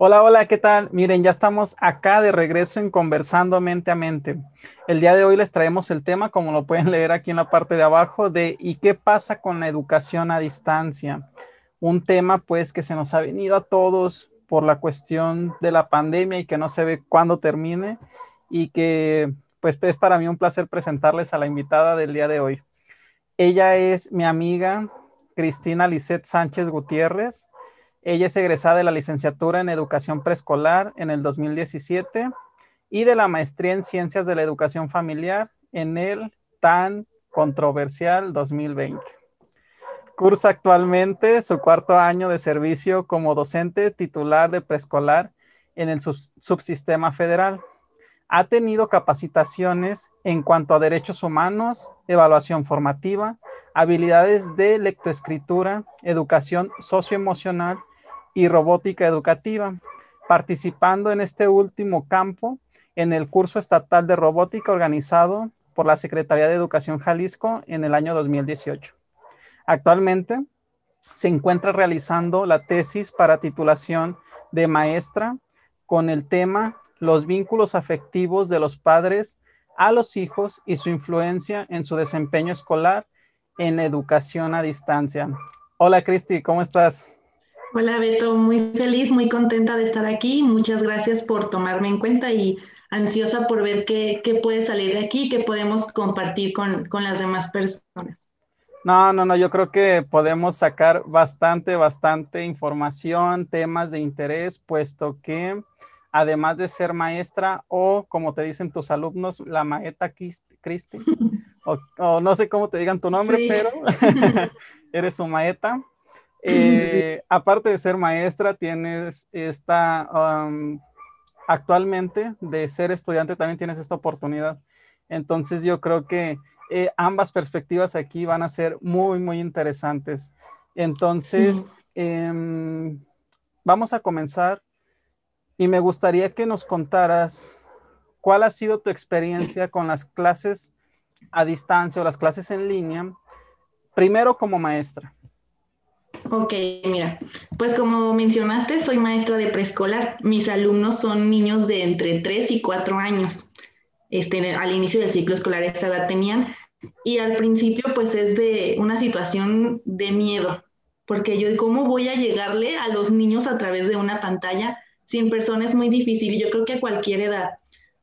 Hola, hola, ¿qué tal? Miren, ya estamos acá de regreso en Conversando Mente a Mente. El día de hoy les traemos el tema, como lo pueden leer aquí en la parte de abajo, de ¿y qué pasa con la educación a distancia? Un tema pues que se nos ha venido a todos por la cuestión de la pandemia y que no se ve cuándo termine y que pues es para mí un placer presentarles a la invitada del día de hoy. Ella es mi amiga Cristina Lisette Sánchez Gutiérrez. Ella es egresada de la licenciatura en educación preescolar en el 2017 y de la maestría en ciencias de la educación familiar en el tan controversial 2020. Cursa actualmente su cuarto año de servicio como docente titular de preescolar en el subsistema federal. Ha tenido capacitaciones en cuanto a derechos humanos, evaluación formativa, habilidades de lectoescritura, educación socioemocional y robótica educativa, participando en este último campo en el curso estatal de robótica organizado por la Secretaría de Educación Jalisco en el año 2018. Actualmente se encuentra realizando la tesis para titulación de maestra con el tema Los vínculos afectivos de los padres a los hijos y su influencia en su desempeño escolar en educación a distancia. Hola Cristi, ¿cómo estás? Hola Beto, muy feliz, muy contenta de estar aquí. Muchas gracias por tomarme en cuenta y ansiosa por ver qué, puede salir de aquí, qué podemos compartir con, con las demás personas. No, no, no, yo creo que podemos sacar bastante, bastante información, temas de interés, puesto que además de ser maestra o como te dicen tus alumnos, la maeta Cristi, o, no sé cómo te digan tu nombre, pero eres su maeta. Eh, aparte de ser maestra, tienes esta, actualmente de ser estudiante, también tienes esta oportunidad. Entonces yo creo que eh, ambas perspectivas aquí van a ser muy, muy interesantes. Entonces, em, vamos a comenzar y me gustaría que nos contaras cuál ha sido tu experiencia con las clases a distancia o las clases en línea, primero como maestra. Ok, mira, pues como mencionaste, soy maestra de preescolar. Mis alumnos son niños de entre 3 y 4 años. Este, al inicio del ciclo escolar esa edad tenían. Y al principio, pues es de una situación de miedo, porque yo, ¿cómo voy a llegarle a los niños a través de una pantalla? Si en persona es muy difícil, y yo creo que a cualquier edad.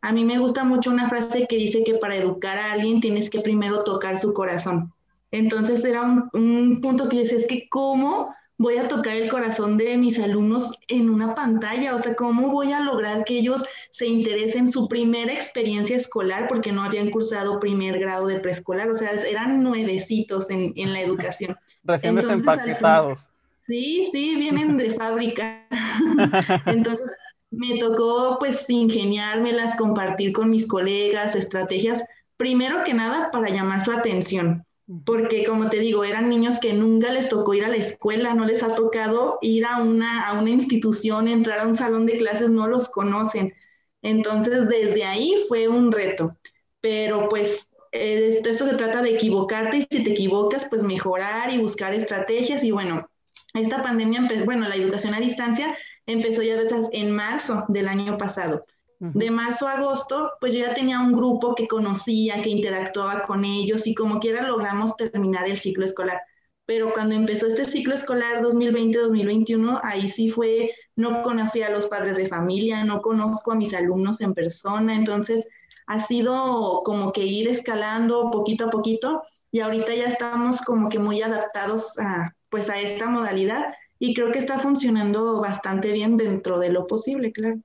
A mí me gusta mucho una frase que dice que para educar a alguien tienes que primero tocar su corazón. Entonces era un, punto que yo decía, es que cómo voy a tocar el corazón de mis alumnos en una pantalla, o sea, cómo voy a lograr que ellos se interesen en su primera experiencia escolar, porque no habían cursado primer grado de preescolar, o sea, eran nuevecitos en, la educación. Recién desempaquetados. Sí, sí, vienen de fábrica. Entonces, me tocó pues ingeniármelas, compartir con mis colegas estrategias, primero que nada para llamar su atención porque como te digo, eran niños que nunca les tocó ir a la escuela, no les ha tocado ir a una, a una institución, entrar a un salón de clases, no los conocen. Entonces, desde ahí fue un reto, pero pues eh, esto, se trata de equivocarte y si te equivocas, pues mejorar y buscar estrategias y bueno, esta pandemia, bueno, la educación a distancia empezó ya en marzo del año pasado. De marzo a agosto, pues yo ya tenía un grupo que conocía, que interactuaba con ellos y como quiera logramos terminar el ciclo escolar. Pero cuando empezó este ciclo escolar 2020-2021, ahí sí fue, no conocí a los padres de familia, no conozco a mis alumnos en persona, entonces ha sido como que ir escalando poquito a poquito y ahorita ya estamos como que muy adaptados a, pues a esta modalidad y creo que está funcionando bastante bien dentro de lo posible, claro.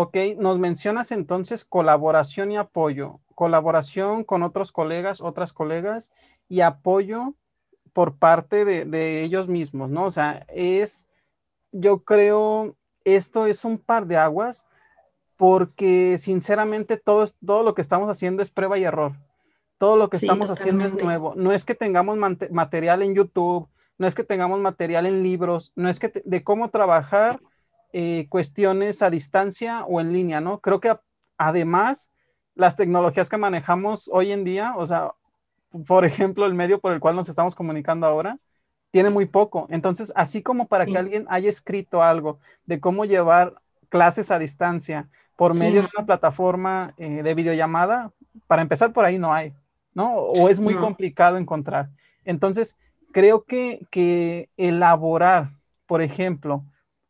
Ok, nos mencionas entonces colaboración y apoyo, colaboración con otros colegas, otras colegas y apoyo por parte de, ellos mismos, ¿no? O sea, es, yo creo, esto es un par de aguas porque sinceramente todo, todo lo que estamos haciendo es prueba y error. Todo lo que estamos haciendo es nuevo. No es que tengamos material en YouTube, no es que tengamos material en libros, no es que de cómo trabajar eh, cuestiones a distancia o en línea, ¿no? Creo que además las tecnologías que manejamos hoy en día, o sea, por ejemplo, el medio por el cual nos estamos comunicando ahora, tiene muy poco. Entonces, así como para que alguien haya escrito algo de cómo llevar clases a distancia por medio de una plataforma eh, de videollamada, para empezar por ahí no hay, ¿no? O es muy complicado encontrar. Entonces, creo que, que elaborar, por ejemplo,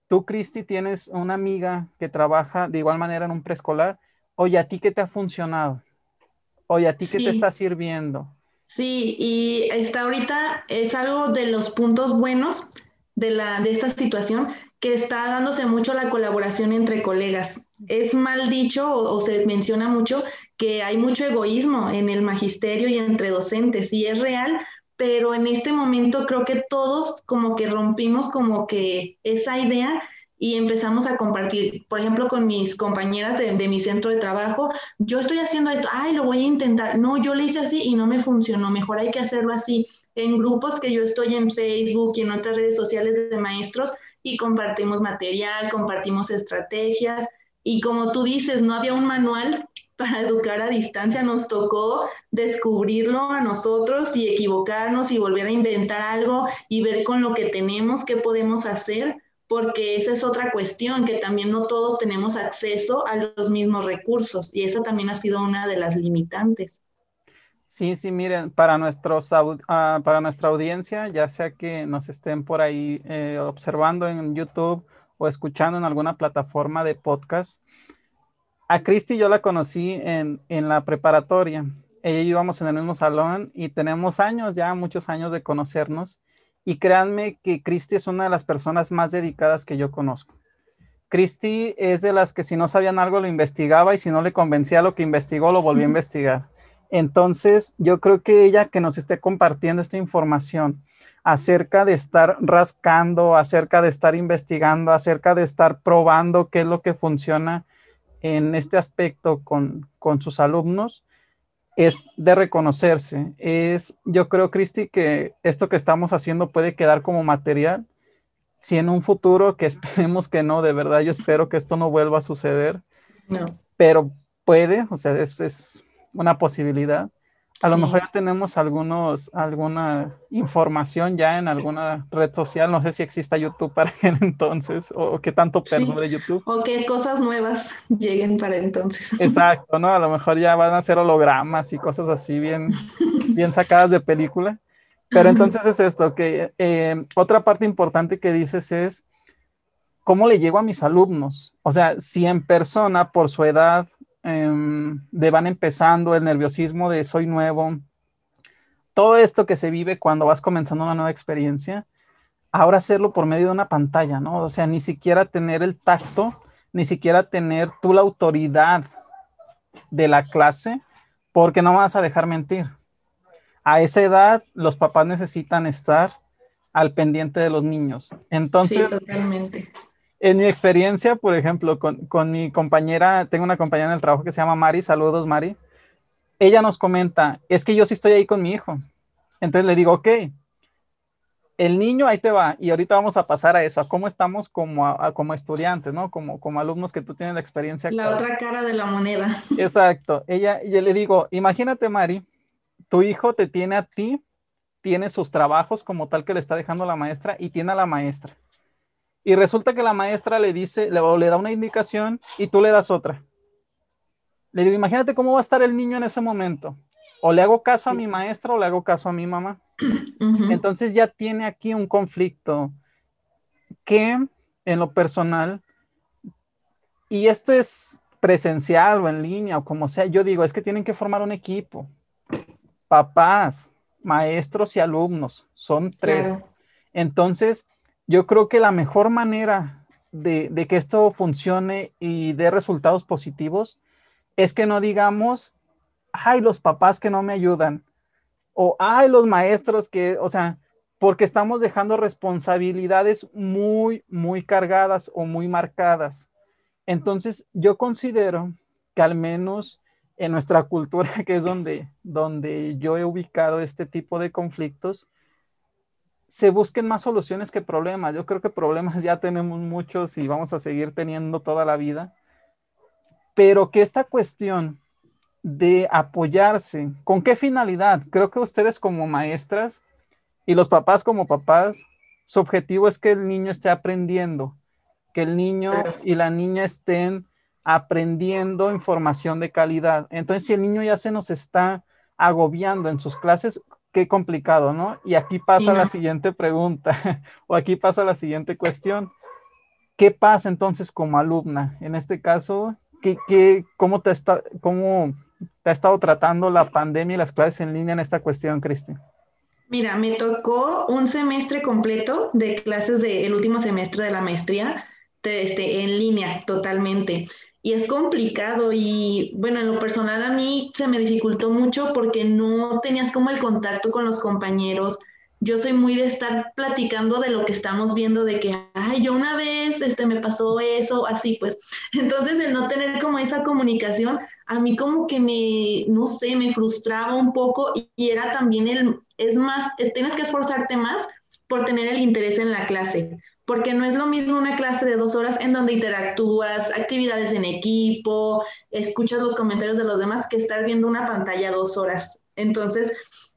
tú, Cristi, tienes una amiga que trabaja de igual manera en un preescolar. Oye, ¿a ti qué te ha funcionado? Oye, ¿a ti qué te está sirviendo? Sí, y está ahorita, es algo de los puntos buenos de, la, de esta situación, que está dándose mucho la colaboración entre colegas. Es mal dicho o, se menciona mucho que hay mucho egoísmo en el magisterio y entre docentes, y es real, pero en este momento creo que todos como que rompimos como que esa idea y empezamos a compartir, por ejemplo, con mis compañeras de, de, mi centro de trabajo, yo estoy haciendo esto, ay, lo voy a intentar, no, yo lo hice así y no me funcionó, mejor hay que hacerlo así. En grupos que yo estoy en Facebook y en otras redes sociales de maestros y compartimos material, compartimos estrategias. Y como tú dices, no había un manual para educar a distancia, nos tocó descubrirlo a nosotros y equivocarnos y volver a inventar algo y ver con lo que tenemos qué podemos hacer porque esa es otra cuestión, que también no todos tenemos acceso a los mismos recursos y esa también ha sido una de las limitantes. Sí, sí, miren, para, nuestros, ah, para nuestra audiencia, ya sea que nos estén por ahí eh, observando en YouTube o escuchando en alguna plataforma de podcast, a Cristi yo la conocí en, en la preparatoria. Ella y yo íbamos en el mismo salón y tenemos años, ya muchos años de conocernos. Y créanme que Cristi es una de las personas más dedicadas que yo conozco. Cristi es de las que si no sabían algo lo investigaba y si no le convencía lo que investigó lo volvió a investigar. Entonces, yo creo que ella que nos esté compartiendo esta información acerca de estar rascando, acerca de estar investigando, acerca de estar probando qué es lo que funciona en este aspecto con, con sus alumnos, es de reconocerse. Es, yo creo, Cristi, que esto que estamos haciendo puede quedar como material. Si en un futuro, que esperemos que no, de verdad, yo espero que esto no vuelva a suceder. No. Pero puede, o sea, es, es una posibilidad. A lo mejor ya tenemos algunos, alguna información ya en alguna red social. No sé si exista YouTube para aquel entonces o, qué tanto perdure YouTube. O qué cosas nuevas lleguen para entonces. Exacto, ¿no? A lo mejor ya van a ser hologramas y cosas así bien, bien sacadas de película. Pero entonces es esto, que eh, otra parte importante que dices es cómo le llego a mis alumnos. O sea, si en persona, por su edad, Em, de van empezando, el nerviosismo de soy nuevo, todo esto que se vive cuando vas comenzando una nueva experiencia, ahora hacerlo por medio de una pantalla, ¿no? O sea, ni siquiera tener el tacto, ni siquiera tener tú la autoridad de la clase, porque no vas a dejar mentir. A esa edad, los papás necesitan estar al pendiente de los niños. Entonces, totalmente. En mi experiencia, por ejemplo, con, mi compañera, tengo una compañera en el trabajo que se llama Mari, saludos Mari, ella nos comenta, es que yo sí estoy ahí con mi hijo. Entonces le digo, ok, el niño ahí te va y ahorita vamos a pasar a eso, a cómo estamos como, como estudiantes, ¿no? Como, como alumnos que tú tienes la experiencia. La otra cara de la moneda. Exacto. Ella, yo le digo, imagínate Mari, tu hijo te tiene a ti, tiene sus trabajos como tal que le está dejando la maestra y tiene a la maestra. Y resulta que la maestra le dice, le, le da una indicación y tú le das otra. Le digo, imagínate cómo va a estar el niño en ese momento. O le hago caso a mi maestra o le hago caso a mi mamá. Entonces ya tiene aquí un conflicto que en lo personal, y esto es presencial o en línea o como sea, yo digo, es que tienen que formar un equipo. Papás, maestros y alumnos, son tres. Entonces, yo creo que la mejor manera de, que esto funcione y dé resultados positivos es que no digamos, ay, los papás que no me ayudan, o ay, los maestros que, o sea, porque estamos dejando responsabilidades muy, muy cargadas o muy marcadas. Entonces, yo considero que al menos en nuestra cultura, que es donde, donde yo he ubicado este tipo de conflictos, se busquen más soluciones que problemas. Yo creo que problemas ya tenemos muchos y vamos a seguir teniendo toda la vida, pero que esta cuestión de apoyarse, ¿con qué finalidad? Creo que ustedes como maestras Y los papás como papás, su objetivo es que el niño esté aprendiendo, que el niño y la niña estén aprendiendo información de calidad. Entonces, si el niño ya se nos está agobiando en sus clases, qué complicado, ¿no? Y aquí pasa la siguiente pregunta, o aquí pasa la siguiente cuestión. ¿Qué pasa entonces como alumna? En este caso, ¿qué, qué, cómo, te está, ¿cómo te ha estado tratando la pandemia y las clases en línea en esta cuestión, Cristi? Mira, me tocó un semestre completo de clases del último semestre de la maestría este, en línea totalmente y es complicado y bueno, en lo personal a mí se me dificultó mucho porque no tenías como el contacto con los compañeros. Yo soy muy de estar platicando de lo que estamos viendo, de que, ay, yo una vez este, me pasó eso, así pues. Entonces, el no tener como esa comunicación, a mí como que me, no sé, me frustraba un poco y, era también el, es más, tienes que esforzarte más por tener el interés en la clase porque no es lo mismo una clase de dos horas en donde interactúas, actividades en equipo, escuchas los comentarios de los demás, que estar viendo una pantalla dos horas. Entonces,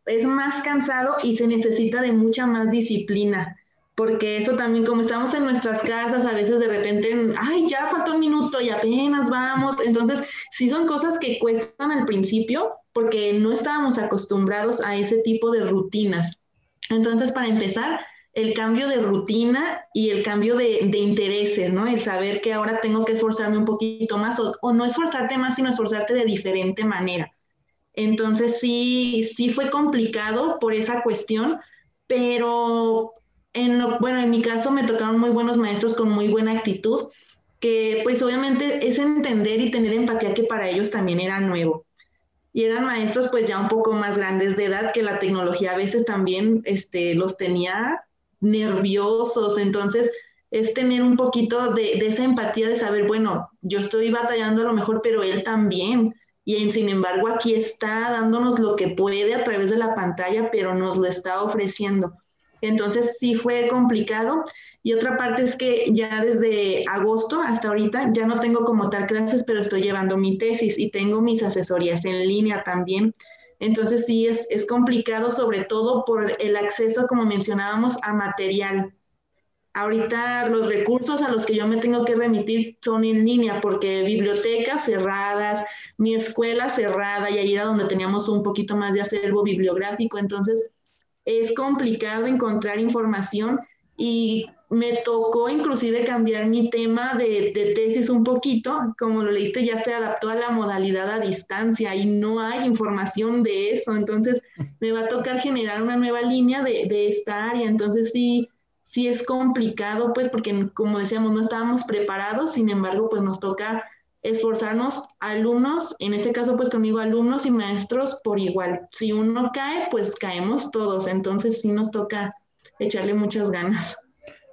es más cansado y se necesita de mucha más disciplina, porque eso también, como estamos en nuestras casas, a veces de repente, ay, ya falta un minuto y apenas vamos. Entonces, sí son cosas que cuestan al principio, porque no estábamos acostumbrados a ese tipo de rutinas. Entonces, para empezar, el cambio de rutina y el cambio de, intereses, ¿no? El saber que ahora tengo que esforzarme un poquito más o, no esforzarte más, sino esforzarte de diferente manera. Entonces sí, sí fue complicado por esa cuestión, pero en bueno, en mi caso me tocaron muy buenos maestros con muy buena actitud, que pues obviamente es entender y tener empatía que para ellos también era nuevo. Y eran maestros pues ya un poco más grandes de edad, que la tecnología a veces también este, los tenía nerviosos, entonces es tener un poquito de, esa empatía de saber, bueno, yo estoy batallando a lo mejor, pero él también. Y sin embargo aquí está dándonos lo que puede a través de la pantalla, pero nos lo está ofreciendo. Entonces sí fue complicado. Y otra parte es que ya desde agosto hasta ahorita ya no tengo como tal clases, pero estoy llevando mi tesis y tengo mis asesorías en línea también. Entonces sí es, es complicado, sobre todo por el acceso, como mencionábamos, a material. Ahorita los recursos a los que yo me tengo que remitir son en línea porque bibliotecas cerradas, mi escuela cerrada y ahí era donde teníamos un poquito más de acervo bibliográfico. Entonces es complicado encontrar información y me tocó inclusive cambiar mi tema de, tesis un poquito, como lo leíste, ya se adaptó a la modalidad a distancia y no hay información de eso, entonces me va a tocar generar una nueva línea de, de esta área, entonces sí, sí es complicado, pues porque como decíamos, no estábamos preparados, sin embargo, pues nos toca esforzarnos alumnos, en este caso pues conmigo alumnos y maestros por igual. Si uno cae, pues caemos todos, entonces sí nos toca echarle muchas ganas.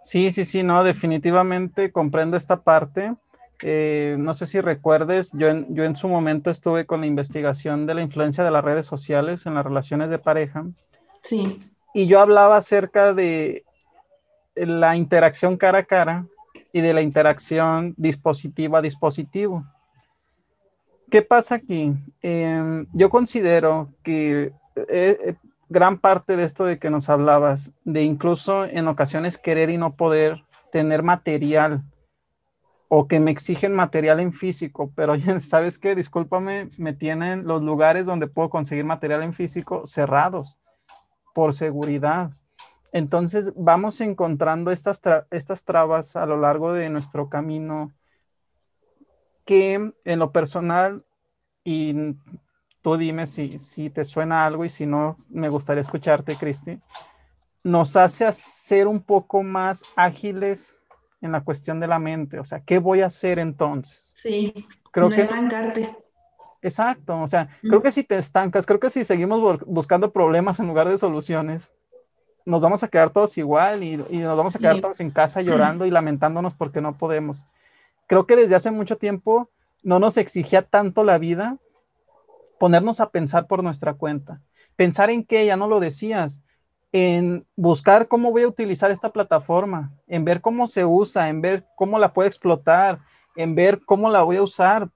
Sí, sí, sí, no, definitivamente comprendo esta parte. Eh, no sé si recuerdes, yo en, yo en su momento estuve con la investigación de la influencia de las redes sociales en las relaciones de pareja. Sí. Y yo hablaba acerca de la interacción cara a cara y de la interacción dispositivo a dispositivo. ¿Qué pasa aquí? Em, yo considero que eh, gran parte de esto de que nos hablabas, de incluso en ocasiones querer y no poder tener material o que me exigen material en físico, pero ¿sabes qué? Discúlpame, me tienen los lugares donde puedo conseguir material en físico cerrados por seguridad. Entonces vamos encontrando estas, estas trabas a lo largo de nuestro camino que en lo personal y tú dime si, si te suena algo y si no, me gustaría escucharte, Cristi. Nos hace ser un poco más ágiles en la cuestión de la mente. O sea, ¿qué voy a hacer entonces? Sí, creo no que estancarte. Exacto, o sea, creo que si te estancas, creo que si seguimos buscando problemas en lugar de soluciones, nos vamos a quedar todos igual y, y nos vamos a quedar todos en casa llorando y lamentándonos porque no podemos. Creo que desde hace mucho tiempo no nos exigía tanto la vida ponernos a pensar por nuestra cuenta. Pensar en qué, ya no lo decías, en buscar cómo voy a utilizar esta plataforma, en ver cómo se usa, en ver cómo la puedo explotar, en ver cómo la voy a usar,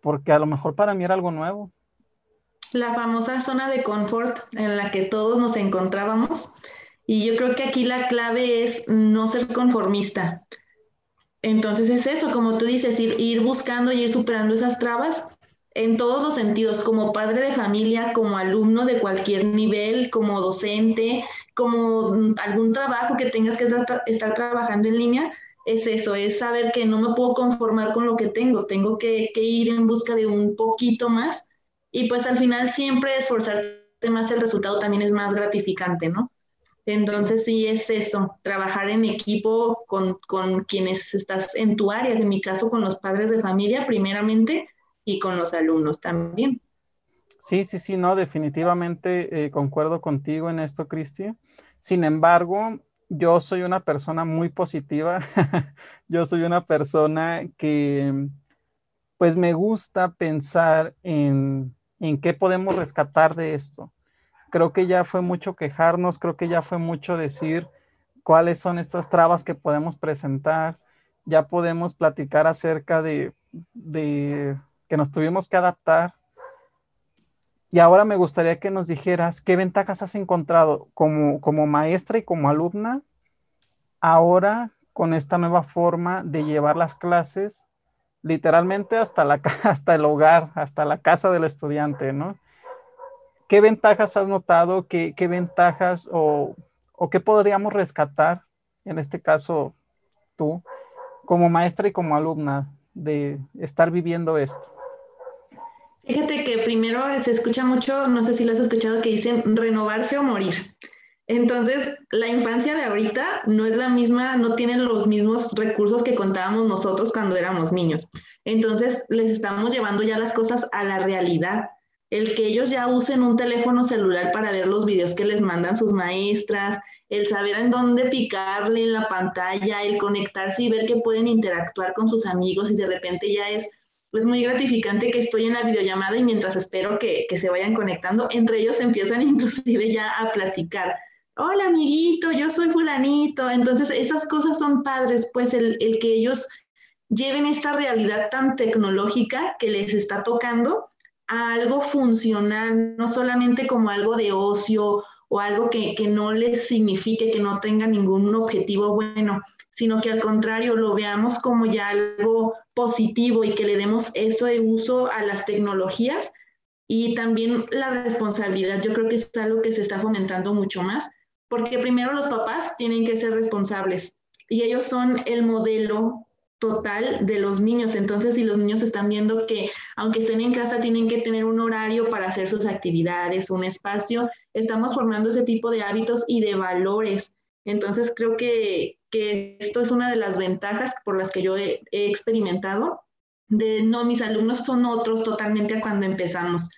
porque a lo mejor para mí era algo nuevo. La famosa zona de confort en la que todos nos encontrábamos Y yo creo que aquí la clave es no ser conformista. Entonces es eso, como tú dices, ir, ir buscando y ir superando esas trabas en todos los sentidos, como padre de familia, como alumno de cualquier nivel, como docente, como mm, algún trabajo que tengas que estar, trabajando en línea, es eso, es saber que no me puedo conformar con lo que tengo, tengo que, que ir en busca de un poquito más y pues al final siempre esforzarte más, el resultado también es más gratificante, ¿no? Entonces sí es eso, trabajar en equipo con, con quienes estás en tu área, en mi caso con los padres de familia primeramente y con los alumnos también. Sí, sí, sí, no, definitivamente eh, concuerdo contigo en esto, Cristi. Sin embargo, yo soy una persona muy positiva. yo soy una persona que, pues, me gusta pensar en, en qué podemos rescatar de esto creo que ya fue mucho quejarnos, creo que ya fue mucho decir cuáles son estas trabas que podemos presentar, ya podemos platicar acerca de, que nos tuvimos que adaptar. Y ahora me gustaría que nos dijeras qué ventajas has encontrado como, como maestra y como alumna ahora con esta nueva forma de llevar las clases literalmente hasta, la, hasta el hogar, hasta la casa del estudiante, ¿no? ¿Qué ventajas has notado? ¿Qué, ventajas o, qué podríamos rescatar, en este caso tú, como maestra y como alumna, de estar viviendo esto? Fíjate que primero se escucha mucho, no sé si lo has escuchado, que dicen renovarse o morir. Entonces, la infancia de ahorita no es la misma, no tiene los mismos recursos que contábamos nosotros cuando éramos niños. Entonces, les estamos llevando ya las cosas a la realidad el que ellos ya usen un teléfono celular para ver los videos que les mandan sus maestras, el saber en dónde picarle en la pantalla, el conectarse y ver que pueden interactuar con sus amigos y de repente ya es, es muy gratificante que estoy en la videollamada y mientras espero que, se vayan conectando, entre ellos empiezan inclusive ya a platicar. Hola amiguito, yo soy fulanito. Entonces esas cosas son padres, pues el, el que ellos lleven esta realidad tan tecnológica que les está tocando a algo funcional, no solamente como algo de ocio o algo que, no les signifique, que no tenga ningún objetivo bueno, sino que al contrario lo veamos como ya algo positivo y que le demos eso de uso a las tecnologías y también la responsabilidad. Yo creo que es algo que se está fomentando mucho más, porque primero los papás tienen que ser responsables y ellos son el modelo total de los niños. Entonces, si los niños están viendo que aunque estén en casa, tienen que tener un horario para hacer sus actividades, un espacio, estamos formando ese tipo de hábitos y de valores. Entonces, creo que, esto es una de las ventajas por las que yo he, experimentado, de no, mis alumnos son otros totalmente a cuando empezamos.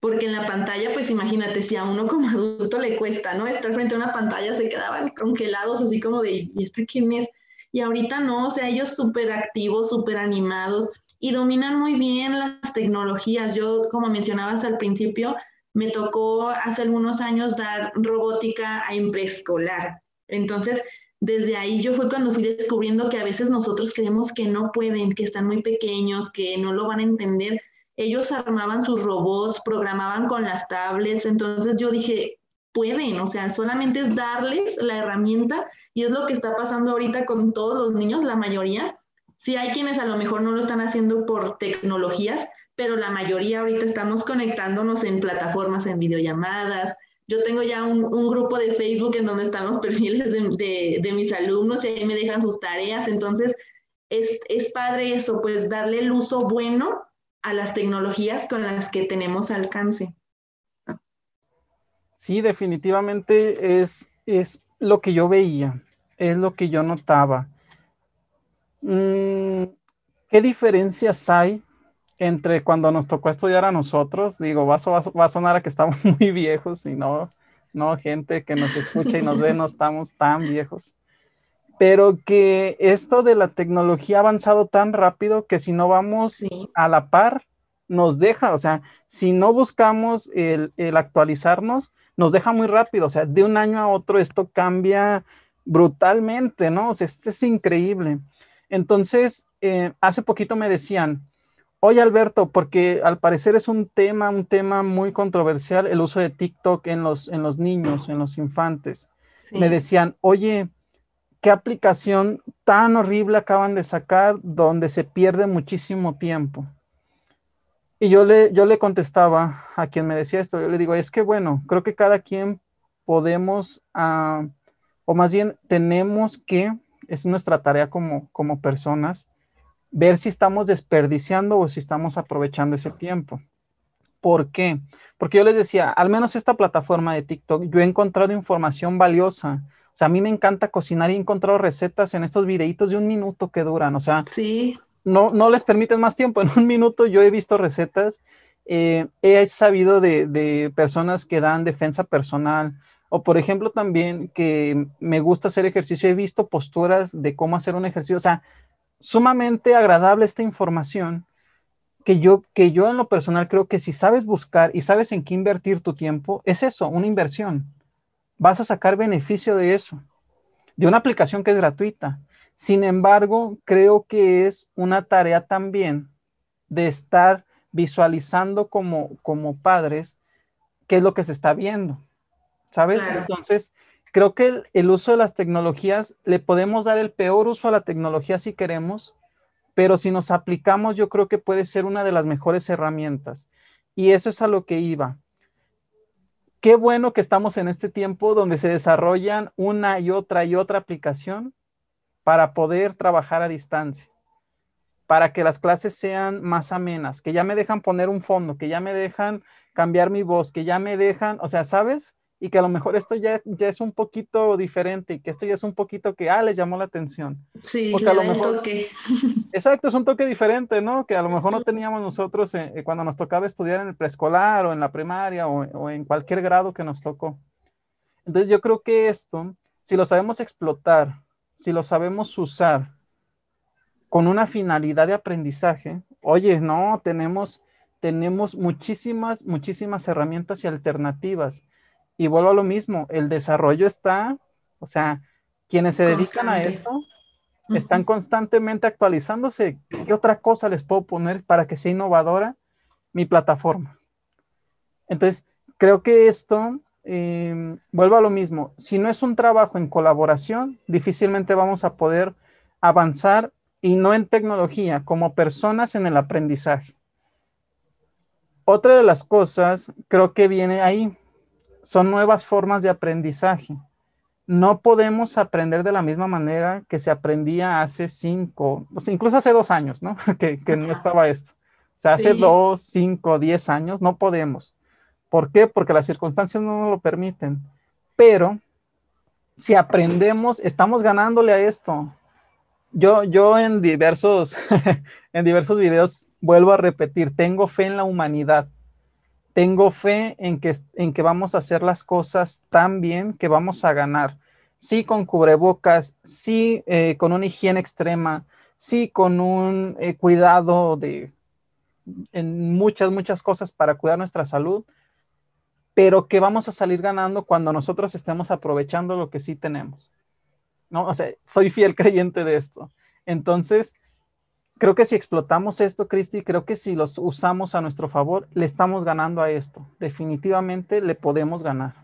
Porque en la pantalla, pues imagínate, si a uno como adulto le cuesta, ¿no? Estar frente a una pantalla, se quedaban congelados, así como de, ¿y este quién es? Y ahorita no, o sea, ellos súper activos, súper animados y dominan muy bien las tecnologías. Yo, como mencionabas al principio, me tocó hace algunos años dar robótica en preescolar. Entonces, desde ahí yo fue cuando fui descubriendo que a veces nosotros creemos que no pueden, que están muy pequeños, que no lo van a entender. Ellos armaban sus robots, programaban con las tablets, entonces yo dije, pueden, o sea, solamente es darles la herramienta y es lo que está pasando ahorita con todos los niños, la mayoría. Sí hay quienes a lo mejor no lo están haciendo por tecnologías, pero la mayoría ahorita estamos conectándonos en plataformas, en videollamadas. Yo tengo ya un, grupo de Facebook en donde están los perfiles de, mis alumnos y ahí me dejan sus tareas. Entonces, es, es padre eso, pues darle el uso bueno a las tecnologías con las que tenemos alcance. Sí, definitivamente es, es lo que yo veía, es lo que yo notaba. Mm, ¿Qué diferencias hay entre cuando nos tocó estudiar a nosotros? Digo, va, a sonar a que estamos muy viejos y no, no, gente que nos escucha y nos ve, no estamos tan viejos. Pero que esto de la tecnología ha avanzado tan rápido que si no vamos a la par, nos deja, o sea, si no buscamos el, el actualizarnos, nos deja muy rápido, o sea, de un año a otro esto cambia brutalmente, ¿no? O sea, esto es increíble. Entonces, eh, hace poquito me decían, oye Alberto, porque al parecer es un tema, un tema muy controversial, el uso de TikTok en los, en los niños, en los infantes. me decían, oye, ¿qué aplicación tan horrible acaban de sacar donde se pierde muchísimo tiempo? Y yo le, yo le contestaba a quien me decía esto, yo le digo, es que bueno, creo que cada quien podemos, ah, o más bien tenemos que, es nuestra tarea como, como personas, ver si estamos desperdiciando o si estamos aprovechando ese tiempo. ¿Por qué? Porque yo les decía, al menos esta plataforma de TikTok, yo he encontrado información valiosa. O sea, a mí me encanta cocinar y he encontrado recetas en estos videitos de un minuto que duran. O sea, sí. no, no les permiten más tiempo. En un minuto yo he visto recetas, eh, he sabido de, de personas que dan defensa personal, o por ejemplo también que me gusta hacer ejercicio, he visto posturas de cómo hacer un ejercicio, o sea, sumamente agradable esta información que yo, que yo en lo personal creo que si sabes buscar y sabes en qué invertir tu tiempo, es eso, una inversión. Vas a sacar beneficio de eso, de una aplicación que es gratuita. Sin embargo, creo que es una tarea también de estar visualizando como, como padres qué es lo que se está viendo. ¿Sabes? Entonces, creo que el, uso de las tecnologías, le podemos dar el peor uso a la tecnología si queremos, pero si nos aplicamos, yo creo que puede ser una de las mejores herramientas. Y eso es a lo que iba. Qué bueno que estamos en este tiempo donde se desarrollan una y otra y otra aplicación para poder trabajar a distancia, para que las clases sean más amenas, que ya me dejan poner un fondo, que ya me dejan cambiar mi voz, que ya me dejan, o sea, ¿sabes? Y que a lo mejor esto ya, ya es un poquito diferente y que esto ya es un poquito que, ah, les llamó la atención. Sí, Porque a lo mejor, toque. Exacto, es un toque diferente, ¿no? Que a lo mejor no teníamos nosotros eh, cuando nos tocaba estudiar en el preescolar o en la primaria o, o en cualquier grado que nos tocó. Entonces yo creo que esto, si lo sabemos explotar, si lo sabemos usar con una finalidad de aprendizaje, oye, no, tenemos, tenemos muchísimas, muchísimas herramientas y alternativas y vuelvo a lo mismo, el desarrollo está, o sea, quienes se dedican a esto están constantemente actualizándose. ¿Qué otra cosa les puedo poner para que sea innovadora mi plataforma? Entonces, creo que esto, eh, vuelvo a lo mismo, si no es un trabajo en colaboración, difícilmente vamos a poder avanzar y no en tecnología, como personas en el aprendizaje. Otra de las cosas, creo que viene ahí, son nuevas formas de aprendizaje. No podemos aprender de la misma manera que se aprendía hace cinco, incluso hace dos años, ¿no? que, no estaba esto. O sea, hace dos, cinco, diez años no podemos. ¿Por qué? Porque las circunstancias no nos lo permiten. Pero si aprendemos, estamos ganándole a esto. Yo, yo en diversos, en diversos videos vuelvo a repetir, tengo fe en la humanidad tengo fe en que, en que vamos a hacer las cosas tan bien que vamos a ganar. Sí con cubrebocas, sí eh, con una higiene extrema, sí con un eh, cuidado de en muchas, muchas cosas para cuidar nuestra salud, pero que vamos a salir ganando cuando nosotros estemos aprovechando lo que sí tenemos. ¿no? O sea, soy fiel creyente de esto. Entonces, creo que si explotamos esto, Cristi, creo que si los usamos a nuestro favor, le estamos ganando a esto. Definitivamente le podemos ganar.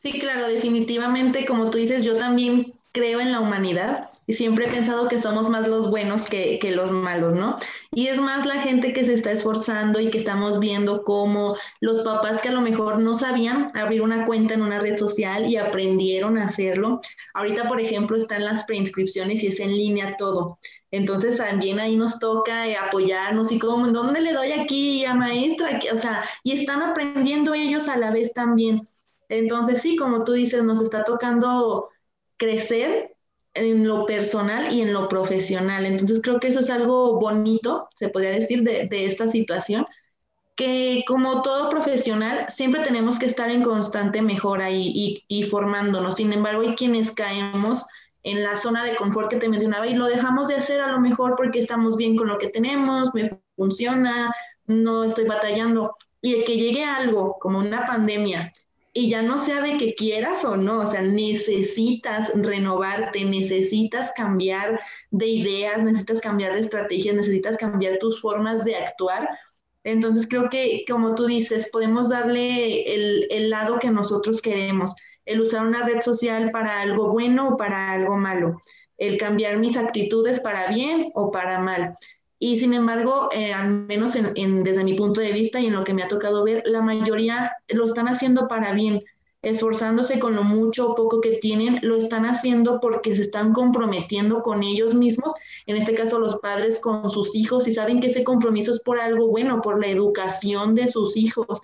Sí, claro, definitivamente, como tú dices, yo también creo en la humanidad y siempre he pensado que somos más los buenos que, los malos, ¿no? Y es más la gente que se está esforzando y que estamos viendo cómo los papás que a lo mejor no sabían abrir una cuenta en una red social y aprendieron a hacerlo. Ahorita, por ejemplo, están las preinscripciones y es en línea todo. Entonces también ahí nos toca eh, apoyarnos y como, ¿dónde le doy aquí a maestra? O sea, y están aprendiendo ellos a la vez también. Entonces sí, como tú dices, nos está tocando crecer en lo personal y en lo profesional. Entonces creo que eso es algo bonito, se podría decir, de, esta situación, que como todo profesional siempre tenemos que estar en constante mejora y, y, formándonos. Sin embargo, hay quienes caemos en la zona de confort que te mencionaba y lo dejamos de hacer a lo mejor porque estamos bien con lo que tenemos, me funciona, no estoy batallando. Y el que llegue algo como una pandemia y ya no sea de que quieras o no, o sea, necesitas renovarte, necesitas cambiar de ideas, necesitas cambiar de estrategias, necesitas cambiar tus formas de actuar, Entonces creo que, como tú dices, podemos darle el, el lado que nosotros queremos, el usar una red social para algo bueno o para algo malo, el cambiar mis actitudes para bien o para mal. Y sin embargo, eh, al menos en, desde mi punto de vista y en lo que me ha tocado ver, la mayoría lo están haciendo para bien, esforzándose con lo mucho o poco que tienen, lo están haciendo porque se están comprometiendo con ellos mismos, en este caso los padres con sus hijos, y saben que ese compromiso es por algo bueno, por la educación de sus hijos.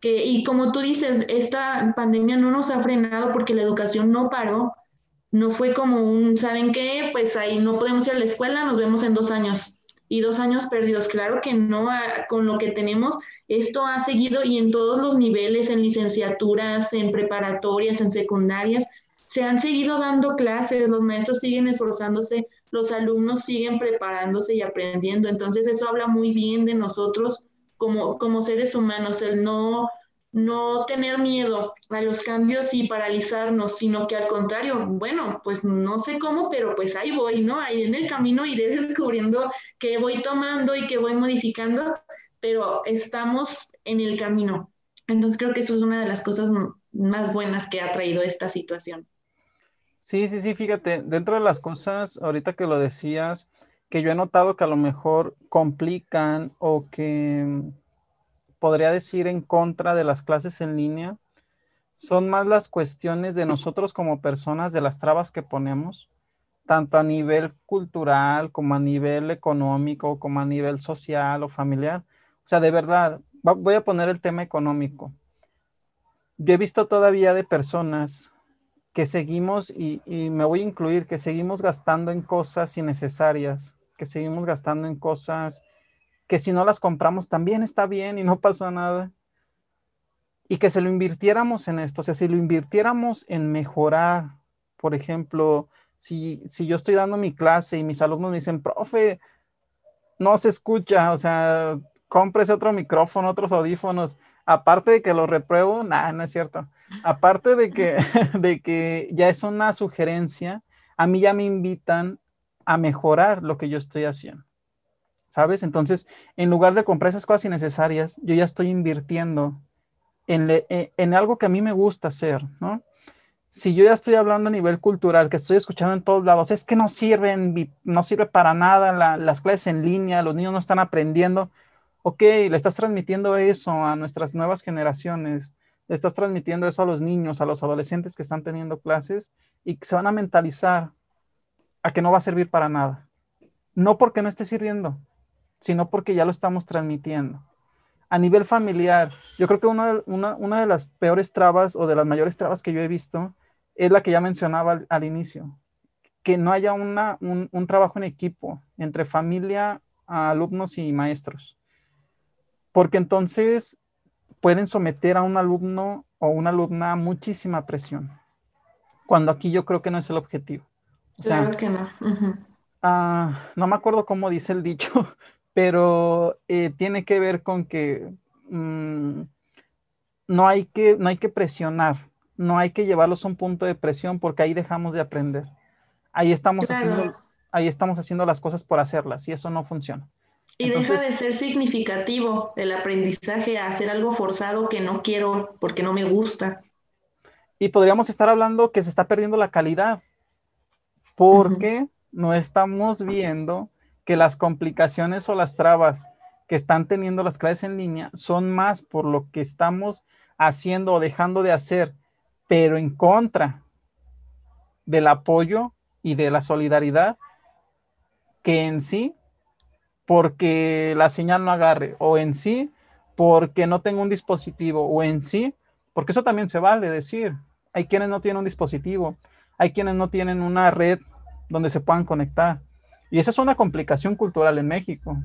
Que, y como tú dices, esta pandemia no nos ha frenado porque la educación no paró, no fue como un, ¿saben qué? Pues ahí no podemos ir a la escuela, nos vemos en dos años y dos años perdidos. Claro que no, con lo que tenemos, esto ha seguido y en todos los niveles, en licenciaturas, en preparatorias, en secundarias, se han seguido dando clases, los maestros siguen esforzándose, los alumnos siguen preparándose y aprendiendo. Entonces eso habla muy bien de nosotros como, como seres humanos, el no no tener miedo a los cambios y paralizarnos, sino que al contrario, bueno, pues no sé cómo, pero pues ahí voy, ¿no? Ahí en el camino iré descubriendo qué voy tomando y qué voy modificando, pero estamos en el camino. Entonces creo que eso es una de las cosas más buenas que ha traído esta situación. Sí, sí, sí, fíjate, dentro de las cosas, ahorita que lo decías, que yo he notado que a lo mejor complican o que podría decir en contra de las clases en línea son más las cuestiones de nosotros como personas, de las trabas que ponemos, tanto a nivel cultural como a nivel económico, como a nivel social o familiar. O sea, de verdad, voy a poner el tema económico. Yo he visto todavía de personas que seguimos, y, y me voy a incluir, que seguimos gastando en cosas innecesarias, que seguimos gastando en cosas que si no las compramos también está bien y no pasa nada. Y que se lo invirtiéramos en esto, o sea, si lo invirtiéramos en mejorar, por ejemplo, si, si yo estoy dando mi clase y mis alumnos me dicen, profe, no se escucha, o sea, cómprese otro micrófono, otros audífonos, aparte de que lo repruebo, nada, no es cierto. Aparte de que, de que ya es una sugerencia, a mí ya me invitan a mejorar lo que yo estoy haciendo. ¿Sabes? Entonces, en lugar de comprar esas cosas innecesarias, yo ya estoy invirtiendo en, e, en, algo que a mí me gusta hacer, ¿no? Si yo ya estoy hablando a nivel cultural, que estoy escuchando en todos lados, es que no sirven, no sirve para nada las clases en línea, los niños no están aprendiendo. Ok, le estás transmitiendo eso a nuestras nuevas generaciones, le estás transmitiendo eso a los niños, a los adolescentes que están teniendo clases y que se van a mentalizar a que no va a servir para nada. No porque no esté sirviendo, sino porque ya lo estamos transmitiendo. A nivel familiar, yo creo que una, una, de las peores trabas o de las mayores trabas que yo he visto es la que ya mencionaba al, inicio, que no haya una, un, un, trabajo en equipo entre familia, alumnos y maestros. Porque entonces pueden someter a un alumno o una alumna a muchísima presión, cuando aquí yo creo que no es el objetivo. O sea, claro que no. Ah, no me acuerdo cómo dice el dicho, pero eh, tiene que ver con que mm, no, hay que no hay que presionar, no hay que llevarlos a un punto de presión porque ahí dejamos de aprender. Ahí estamos, haciendo, ahí estamos haciendo las cosas por hacerlas y eso no funciona. Y deja de ser significativo el aprendizaje a hacer algo forzado que no quiero porque no me gusta. Y podríamos estar hablando que se está perdiendo la calidad porque no estamos viendo que las complicaciones o las trabas que están teniendo las clases en línea son más por lo que estamos haciendo o dejando de hacer, pero en contra del apoyo y de la solidaridad que en sí porque la señal no agarre o en sí porque no tengo un dispositivo o en sí, porque eso también se vale decir, hay quienes no tienen un dispositivo, hay quienes no tienen una red donde se puedan conectar, y esa es una complicación cultural en México.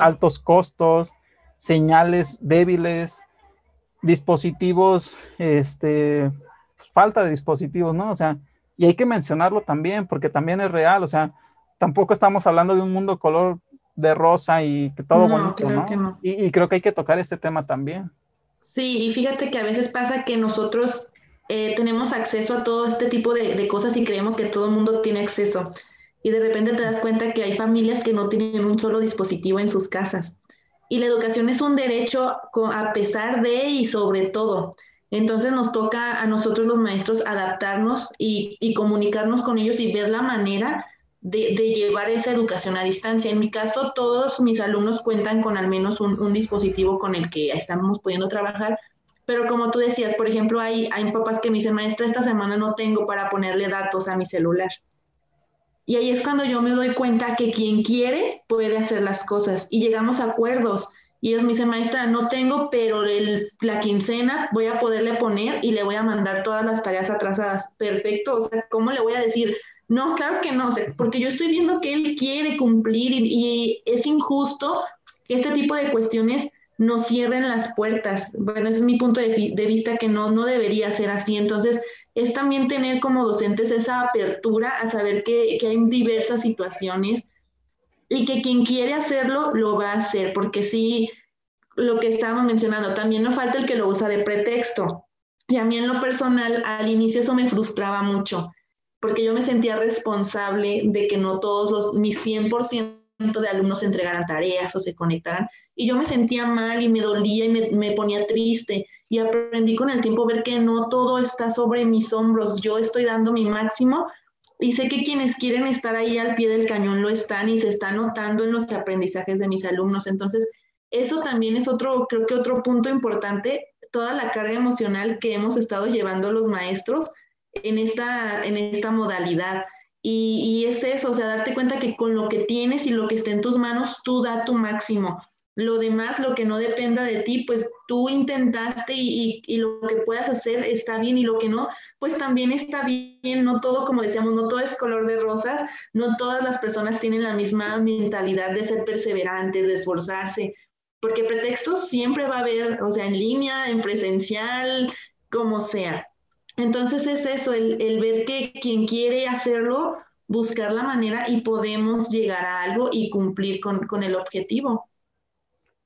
Altos costos, señales débiles, dispositivos, este, falta de dispositivos, ¿no? O sea, y hay que mencionarlo también, porque también es real, o sea, tampoco estamos hablando de un mundo color de rosa y que todo bonito, ¿no? Y, creo que hay que tocar este tema también. Sí, y fíjate que a veces pasa que nosotros eh, tenemos acceso a todo este tipo de, de, cosas y creemos que todo el mundo tiene acceso y de repente te das cuenta que hay familias que no tienen un solo dispositivo en sus casas. y la educación es un derecho a pesar de y sobre todo. Entonces nos toca a nosotros los maestros adaptarnos y, comunicarnos con ellos y ver la manera de, llevar esa educación a distancia. En mi caso, todos mis alumnos cuentan con al menos un, dispositivo con el que estamos pudiendo trabajar, pero como tú decías, por ejemplo, hay, hay papás que me dicen, maestra, esta semana no tengo para ponerle datos a mi celular. Y ahí es cuando yo me doy cuenta que quien quiere puede hacer las cosas y llegamos a acuerdos. Y ellos me dicen, maestra, no tengo, pero la quincena voy a poderle poner y le voy a mandar todas las tareas atrasadas. Perfecto, o sea, ¿cómo le voy a decir? No, claro que no, porque yo estoy viendo que él quiere cumplir y, es injusto que este tipo de cuestiones nos cierren las puertas. Bueno, ese es mi punto de, de vista que no, no debería ser así. Entonces, es también tener como docentes esa apertura a saber que, que hay diversas situaciones y que quien quiere hacerlo lo va a hacer, porque sí, lo que estábamos mencionando, también no falta el que lo usa de pretexto. Y a mí en lo personal, al inicio eso me frustraba mucho, porque yo me sentía responsable de que no todos los, mis 100% de alumnos entregaran tareas o se conectaran, y yo me sentía mal y me dolía y me, me ponía triste, y aprendí con el tiempo ver que no todo está sobre mis hombros, yo estoy dando mi máximo y sé que quienes quieren estar ahí al pie del cañón lo están y se está notando en los aprendizajes de mis alumnos. Entonces, eso también es otro, creo que otro punto importante, toda la carga emocional que hemos estado llevando los maestros en esta, en esta modalidad. Y, y, es eso, o sea, darte cuenta que con lo que tienes y lo que esté en tus manos, tú da tu máximo. Lo demás, lo que no dependa de ti, pues tú intentaste y, lo que puedas hacer está bien y lo que no, pues también está bien. No todo, como decíamos, no todo es color de rosas, no todas las personas tienen la misma mentalidad de ser perseverantes, de esforzarse, porque pretextos siempre va a haber, o sea, en línea, en presencial, como sea. Entonces es eso, el, ver que quien quiere hacerlo, buscar la manera y podemos llegar a algo y cumplir con el objetivo.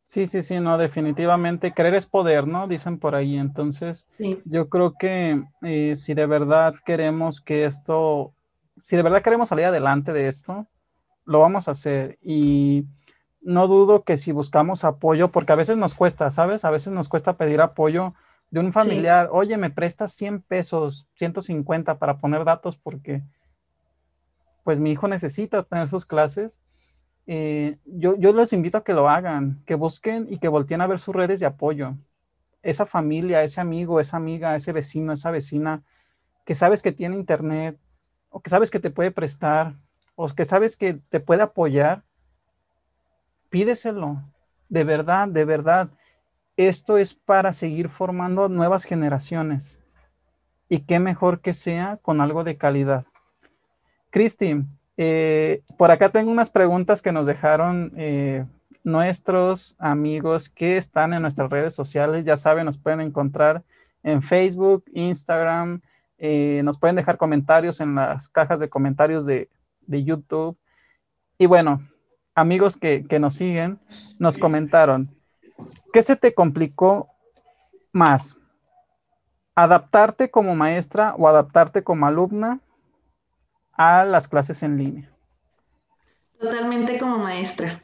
Sí, sí, sí, no, definitivamente. Creer es poder, ¿no? Dicen por ahí. Entonces, yo creo que eh, si de verdad queremos que esto, si de verdad queremos salir adelante de esto, lo vamos a hacer. Y no dudo que si buscamos apoyo, porque a veces nos cuesta, ¿sabes? A veces nos cuesta pedir apoyo de un familiar. Oye, me prestas 100 pesos, 150 para poner datos porque, pues mi hijo necesita tener sus clases eh, yo, yo les invito a que lo hagan, que busquen y que volteen a ver sus redes de apoyo. Esa familia, ese amigo, esa amiga, ese vecino, esa vecina, que sabes que tiene internet, o que sabes que te puede prestar, o que sabes que te puede apoyar, pídeselo. De verdad, de verdad. Esto es para seguir formando nuevas generaciones. Y qué mejor que sea con algo de calidad. Cristi, eh, por acá tengo unas preguntas que nos dejaron eh, nuestros amigos que están en nuestras redes sociales. Ya saben, nos pueden encontrar en Facebook, Instagram, eh, nos pueden dejar comentarios en las cajas de comentarios de, YouTube. Y bueno, amigos que, que nos siguen, nos comentaron, ¿qué se te complicó más? ¿Adaptarte como maestra o adaptarte como alumna? A las clases en línea? Totalmente como maestra.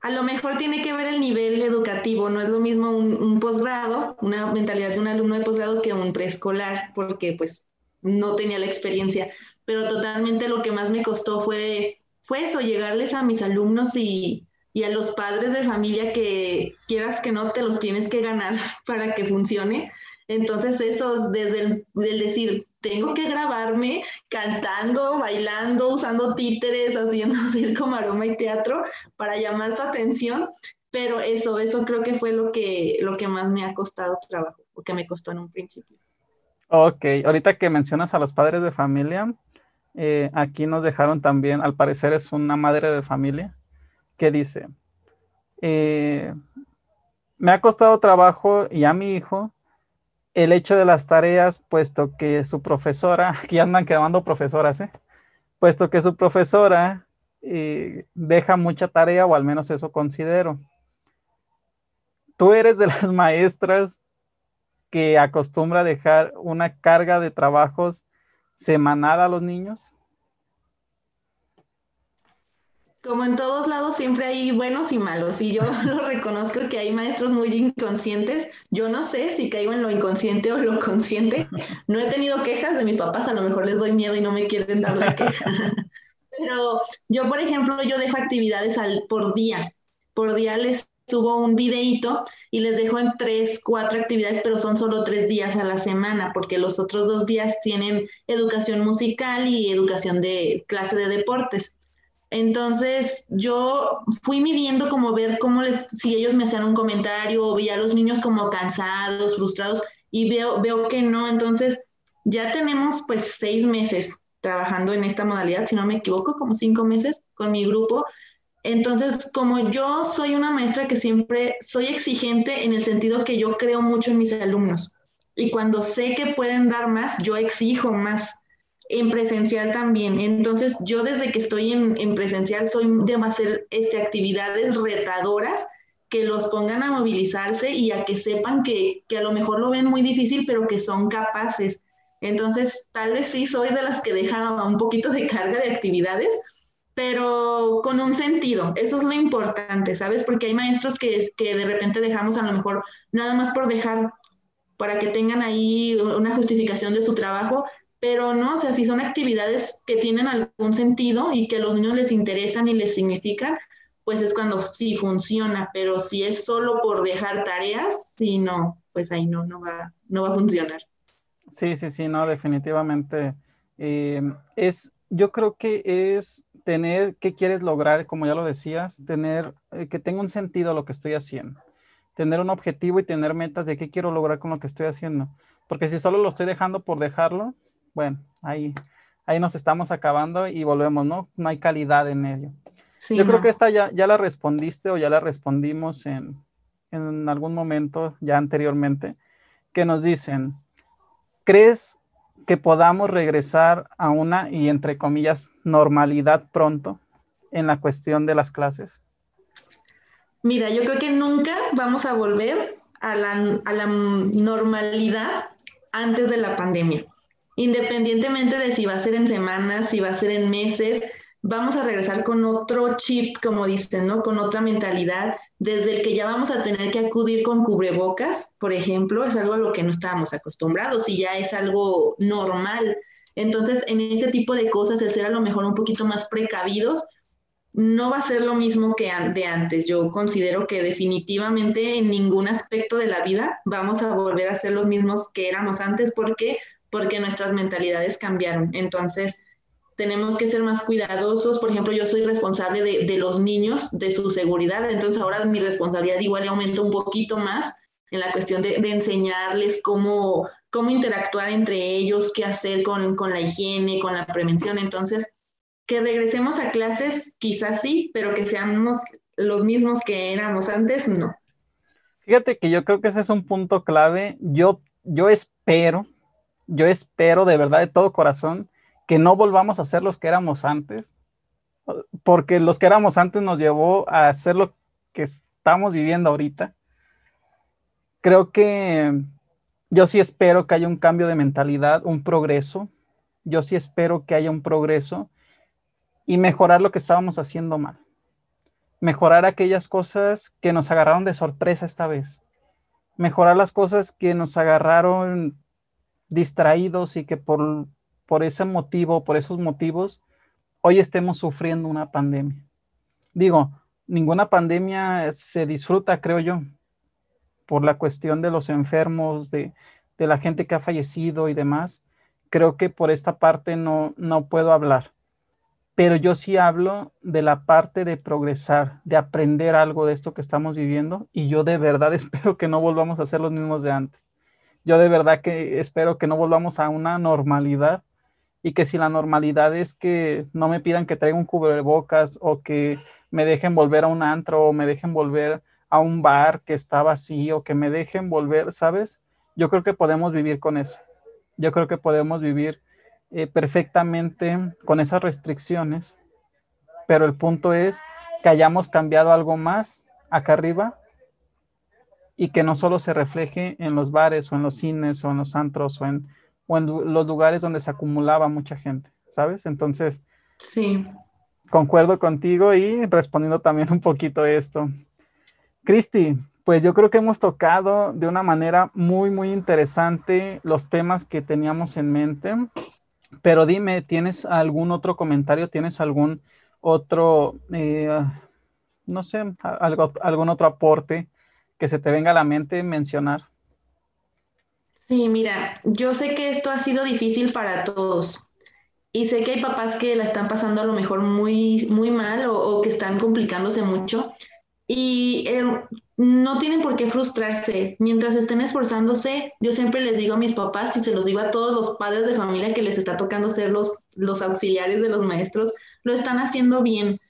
A lo mejor tiene que ver el nivel educativo, no es lo mismo un, posgrado, una mentalidad de un alumno de posgrado que un preescolar, porque pues no tenía la experiencia, pero totalmente lo que más me costó fue, fue eso, llegarles a mis alumnos y, y a los padres de familia que quieras que no te los tienes que ganar para que funcione. Entonces, eso desde el, decir, tengo que grabarme cantando, bailando, usando títeres, haciendo circo, maroma y teatro para llamar su atención, pero eso, eso creo que fue lo que, lo que más me ha costado trabajo, o que me costó en un principio. Ok, ahorita que mencionas a los padres de familia, eh, aquí nos dejaron también, al parecer es una madre de familia, que dice, eh, me ha costado trabajo y a mi hijo el hecho de las tareas, puesto que su profesora, aquí andan quedando profesoras, ¿eh? puesto que su profesora eh, deja mucha tarea, o al menos eso considero. ¿Tú eres de las maestras que acostumbra dejar una carga de trabajos semanal a los niños? Como en todos lados siempre hay buenos y malos y yo lo reconozco que hay maestros muy inconscientes. Yo no sé si caigo en lo inconsciente o lo consciente. No he tenido quejas de mis papás, a lo mejor les doy miedo y no me quieren dar la queja. Pero yo, por ejemplo, yo dejo actividades al, por día. Por día les subo un videíto y les dejo en tres, cuatro actividades, pero son solo tres días a la semana, porque los otros dos días tienen educación musical y educación de clase de deportes. Entonces yo fui midiendo como ver cómo les, si ellos me hacían un comentario o veía a los niños como cansados, frustrados y veo, veo que no. Entonces ya tenemos pues seis meses trabajando en esta modalidad, si no me equivoco, como cinco meses con mi grupo. Entonces, como yo soy una maestra que siempre soy exigente en el sentido que yo creo mucho en mis alumnos y cuando sé que pueden dar más, yo exijo más en presencial también. Entonces, yo desde que estoy en, presencial soy de hacer este, actividades retadoras que los pongan a movilizarse y a que sepan que, que, a lo mejor lo ven muy difícil, pero que son capaces. Entonces, tal vez sí soy de las que dejan un poquito de carga de actividades, pero con un sentido. Eso es lo importante, ¿sabes? Porque hay maestros que, que de repente dejamos a lo mejor nada más por dejar para que tengan ahí una justificación de su trabajo, pero no, o sea, si son actividades que tienen algún sentido y que a los niños les interesan y les significan, pues es cuando sí funciona, pero si es solo por dejar tareas, sí, no, pues ahí no, no va, no va a funcionar. Sí, sí, sí, no, definitivamente. Eh, es, yo creo que es tener qué quieres lograr, como ya lo decías, tener eh, que tenga un sentido lo que estoy haciendo, tener un objetivo y tener metas de qué quiero lograr con lo que estoy haciendo. Porque si solo lo estoy dejando por dejarlo, bueno, ahí, ahí nos estamos acabando y volvemos, ¿no? No hay calidad en ello. Yo creo que esta ya, ya la respondiste o ya la respondimos en, en algún momento ya anteriormente, que nos dicen, ¿crees que podamos regresar a una, y entre comillas, normalidad pronto en la cuestión de las clases? Mira, yo creo que nunca vamos a volver a la, a la normalidad antes de la pandemia independientemente de si va a ser en semanas, si va a ser en meses, vamos a regresar con otro chip, como dicen, ¿no? Con otra mentalidad, desde el que ya vamos a tener que acudir con cubrebocas, por ejemplo, es algo a lo que no estábamos acostumbrados y ya es algo normal. Entonces, en ese tipo de cosas, el ser a lo mejor un poquito más precavidos, no va a ser lo mismo que de antes. Yo considero que definitivamente en ningún aspecto de la vida vamos a volver a ser los mismos que éramos antes porque porque nuestras mentalidades cambiaron. Entonces, tenemos que ser más cuidadosos. Por ejemplo, yo soy responsable de, los niños, de su seguridad, entonces ahora mi responsabilidad igual aumenta un poquito más en la cuestión de, enseñarles cómo, cómo interactuar entre ellos, qué hacer con, con la higiene, con la prevención. Entonces, que regresemos a clases, quizás sí, pero que seamos los mismos que éramos antes, no. Fíjate que yo creo que ese es un punto clave. Yo, yo espero, yo espero de verdad de todo corazón que no volvamos a ser los que éramos antes, porque los que éramos antes nos llevó a hacer lo que estamos viviendo ahorita. Creo que yo sí espero que haya un cambio de mentalidad, un progreso. Yo sí espero que haya un progreso y mejorar lo que estábamos haciendo mal. Mejorar aquellas cosas que nos agarraron de sorpresa esta vez. Mejorar las cosas que nos agarraron distraídos y que por, por ese motivo, por esos motivos, hoy estemos sufriendo una pandemia. Digo, ninguna pandemia se disfruta, creo yo, por la cuestión de los enfermos, de, de la gente que ha fallecido y demás. Creo que por esta parte no, no puedo hablar, pero yo sí hablo de la parte de progresar, de aprender algo de esto que estamos viviendo y yo de verdad espero que no volvamos a ser los mismos de antes. Yo de verdad que espero que no volvamos a una normalidad y que si la normalidad es que no me pidan que traiga un cubrebocas o que me dejen volver a un antro o me dejen volver a un bar que está vacío, que me dejen volver, ¿sabes? Yo creo que podemos vivir con eso. Yo creo que podemos vivir eh, perfectamente con esas restricciones, pero el punto es que hayamos cambiado algo más acá arriba y que no solo se refleje en los bares o en los cines o en los antros o en, o en los lugares donde se acumulaba mucha gente, ¿sabes? Entonces, sí. concuerdo contigo y respondiendo también un poquito esto. Cristi, pues yo creo que hemos tocado de una manera muy, muy interesante los temas que teníamos en mente. Pero dime, ¿tienes algún otro comentario? ¿Tienes algún otro, eh, no sé, algo, algún otro aporte que se te venga a la mente mencionar? Sí, mira, yo sé que esto ha sido difícil para todos y sé que hay papás que la están pasando a lo mejor muy, muy mal o, que están complicándose mucho y eh, no tienen por qué frustrarse. Mientras estén esforzándose, yo siempre les digo a mis papás y se los digo a todos los padres de familia que les está tocando ser los, los auxiliares de los maestros, lo están haciendo bien.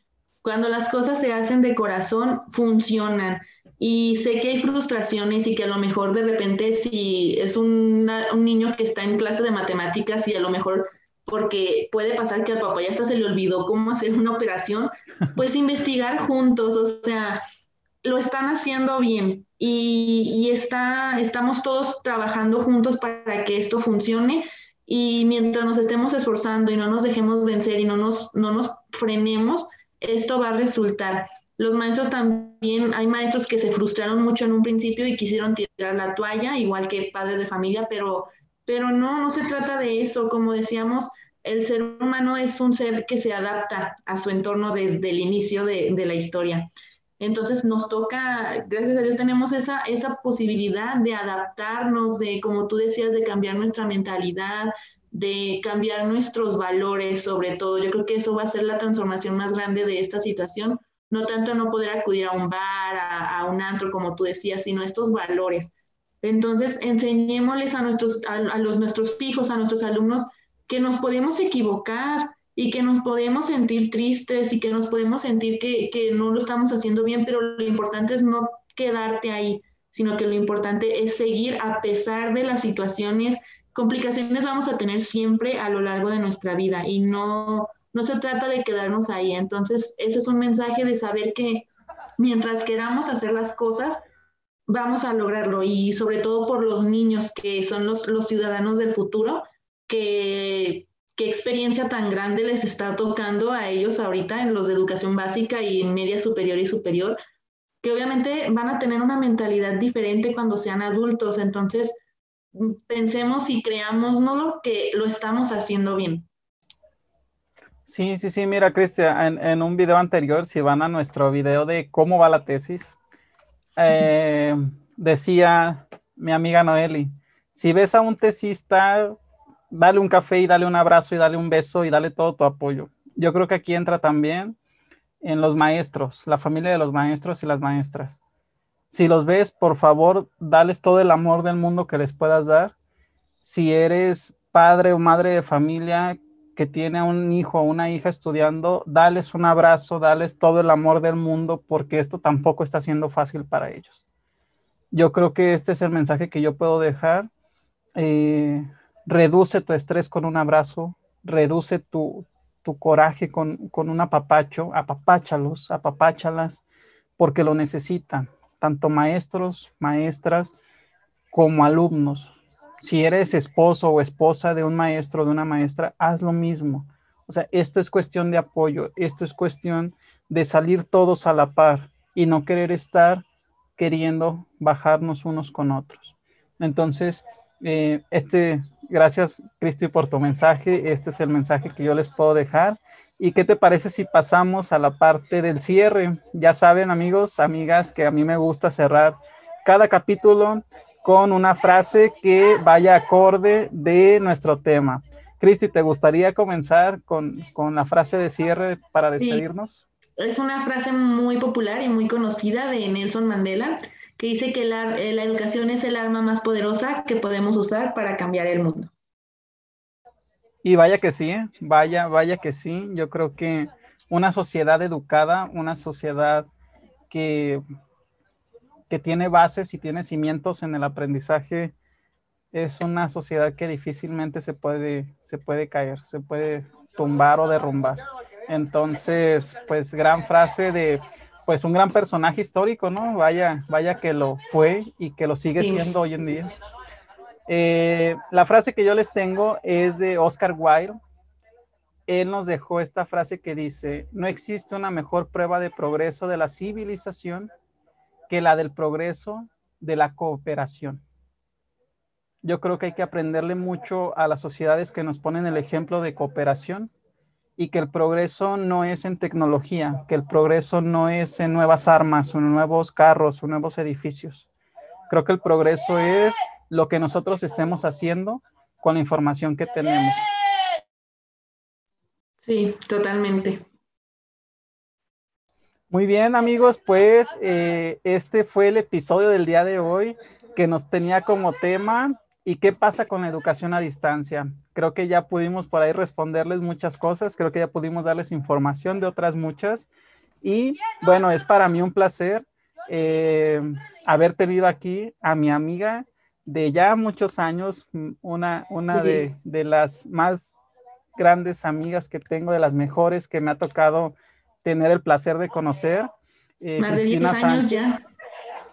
Cuando las cosas se hacen de corazón, funcionan. Y sé que hay frustraciones y que a lo mejor de repente si es un niño que está en clase de matemáticas y a lo mejor porque puede pasar que al papá ya hasta se le olvidó cómo hacer una operación, pues investigar juntos, o sea, lo están haciendo bien y, y está, estamos todos trabajando juntos para que esto funcione y mientras nos estemos esforzando y no nos dejemos vencer y no nos, no nos frenemos, esto va a resultar. Los maestros también, hay maestros que se frustraron mucho en un principio y quisieron tirar la toalla, igual que padres de familia, pero, pero no, no se trata de eso. Como decíamos, el ser humano es un ser que se adapta a su entorno desde el inicio de, de la historia. Entonces nos toca, gracias a Dios tenemos esa, esa posibilidad de adaptarnos, de, como tú decías, de cambiar nuestra mentalidad, de cambiar nuestros valores sobre todo. Yo creo que eso va a ser la transformación más grande de esta situación, no tanto no poder acudir a un bar, a, un antro, como tú decías, sino estos valores. Entonces, enseñémosles a nuestros, a, los, nuestros hijos, a nuestros alumnos, que nos podemos equivocar y que nos podemos sentir tristes y que nos podemos sentir que, que no lo estamos haciendo bien, pero lo importante es no quedarte ahí, sino que lo importante es seguir a pesar de las situaciones complicaciones vamos a tener siempre a lo largo de nuestra vida y no, no se trata de quedarnos ahí. Entonces, ese es un mensaje de saber que mientras queramos hacer las cosas, vamos a lograrlo y sobre todo por los niños que son los, ciudadanos del futuro, que qué experiencia tan grande les está tocando a ellos ahorita en los de educación básica y media superior y superior, que obviamente van a tener una mentalidad diferente cuando sean adultos. Entonces, pensemos y creamos no lo que lo estamos haciendo bien. Sí, sí, sí, mira, Cristian, en, un video anterior, si van a nuestro video de cómo va la tesis, eh, decía mi amiga Noeli, si ves a un tesista, dale un café y dale un abrazo y dale un beso y dale todo tu apoyo. Yo creo que aquí entra también en los maestros, la familia de los maestros y las maestras. Si los ves, por favor, dales todo el amor del mundo que les puedas dar. Si eres padre o madre de familia que tiene a un hijo o una hija estudiando, dales un abrazo, dales todo el amor del mundo, porque esto tampoco está siendo fácil para ellos. Yo creo que este es el mensaje que yo puedo dejar. Eh, reduce tu estrés con un abrazo, reduce tu, tu coraje con, con un apapacho, apapáchalos, apapáchalas, porque lo necesitan tanto maestros, maestras, como alumnos. Si eres esposo o esposa de un maestro o de una maestra, haz lo mismo. O sea, esto es cuestión de apoyo, esto es cuestión de salir todos a la par y no querer estar queriendo bajarnos unos con otros. Entonces, eh, este, gracias Cristi por tu mensaje. Este es el mensaje que yo les puedo dejar. ¿Y qué te parece si pasamos a la parte del cierre? Ya saben, amigos, amigas, que a mí me gusta cerrar cada capítulo con una frase que vaya acorde de nuestro tema. Cristi, ¿te gustaría comenzar con, la frase de cierre para despedirnos? Es una frase muy popular y muy conocida de Nelson Mandela que dice que la educación es el arma más poderosa que podemos usar para cambiar el mundo. Y vaya que sí, ¿eh? vaya, vaya que sí. Yo creo que una sociedad educada, una sociedad que, que tiene bases y tiene cimientos en el aprendizaje, es una sociedad que difícilmente se puede, se puede caer, se puede tumbar o derrumbar. Entonces, pues gran frase de, pues un gran personaje histórico, ¿no? Vaya, vaya que lo fue y que lo sigue siendo hoy en día. Eh, la frase que yo les tengo es de Oscar Wilde él nos dejó esta frase que dice, no existe una mejor prueba de progreso de la civilización que la del progreso de la cooperación. Yo creo que hay que aprenderle mucho a las sociedades que nos ponen el ejemplo de cooperación y que el progreso no es en tecnología, que el progreso no es en nuevas armas o nuevos carros o nuevos edificios. Creo que el progreso es lo que nosotros estemos haciendo con la información que tenemos. Sí, totalmente. Muy bien, amigos, pues eh, este fue el episodio del día de hoy que nos tenía como tema ¿y qué pasa con la educación a distancia? Creo que ya pudimos por ahí responderles muchas cosas, creo que ya pudimos darles información de otras muchas y bueno, es para mí un placer eh, haber tenido aquí a mi amiga de ya muchos años, una, una de, de las más grandes amigas que tengo, de las mejores que me ha tocado tener el placer de conocer. Eh, Más de 10 años ya.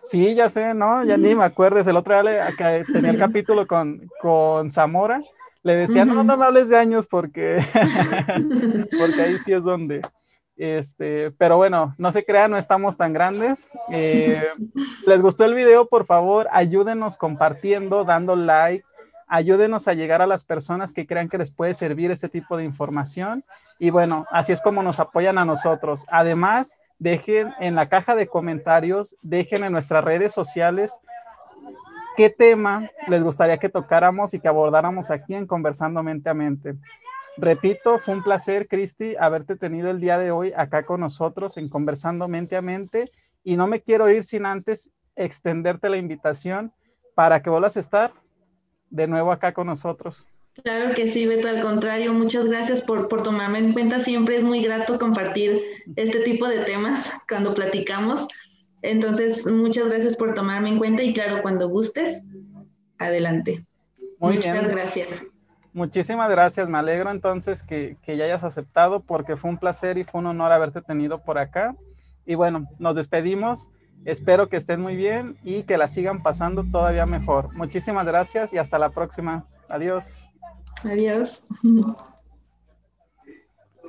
Sí, ya sé, ¿no? Ya ni me acuerdes. El otro día tenía el capítulo con, con Zamora, le decía, no, no me hables de años porque, porque ahí sí es donde. Este, pero bueno, no se crean, no estamos tan grandes. Eh, ¿Les gustó el video? Por favor, ayúdenos compartiendo, dando like, ayúdenos a llegar a las personas que crean que les puede servir este tipo de información. Y bueno, así es como nos apoyan a nosotros. Además, dejen en la caja de comentarios, dejen en nuestras redes sociales qué tema les gustaría que tocáramos y que abordáramos aquí en Conversando Mente a Mente. Repito, fue un placer, Cristi, haberte tenido el día de hoy acá con nosotros en Conversando Mente a Mente. Y no me quiero ir sin antes extenderte la invitación para que vuelvas a estar de nuevo acá con nosotros. Claro que sí, Beto, al contrario, muchas gracias por, por tomarme en cuenta. Siempre es muy grato compartir este tipo de temas cuando platicamos. Entonces, muchas gracias por tomarme en cuenta y claro, cuando gustes, adelante. muchas gracias. Muchísimas gracias, me alegro entonces que, que ya hayas aceptado porque fue un placer y fue un honor haberte tenido por acá. Y bueno, nos despedimos. Espero que estén muy bien y que la sigan pasando todavía mejor. Muchísimas gracias y hasta la próxima. Adiós. Adiós.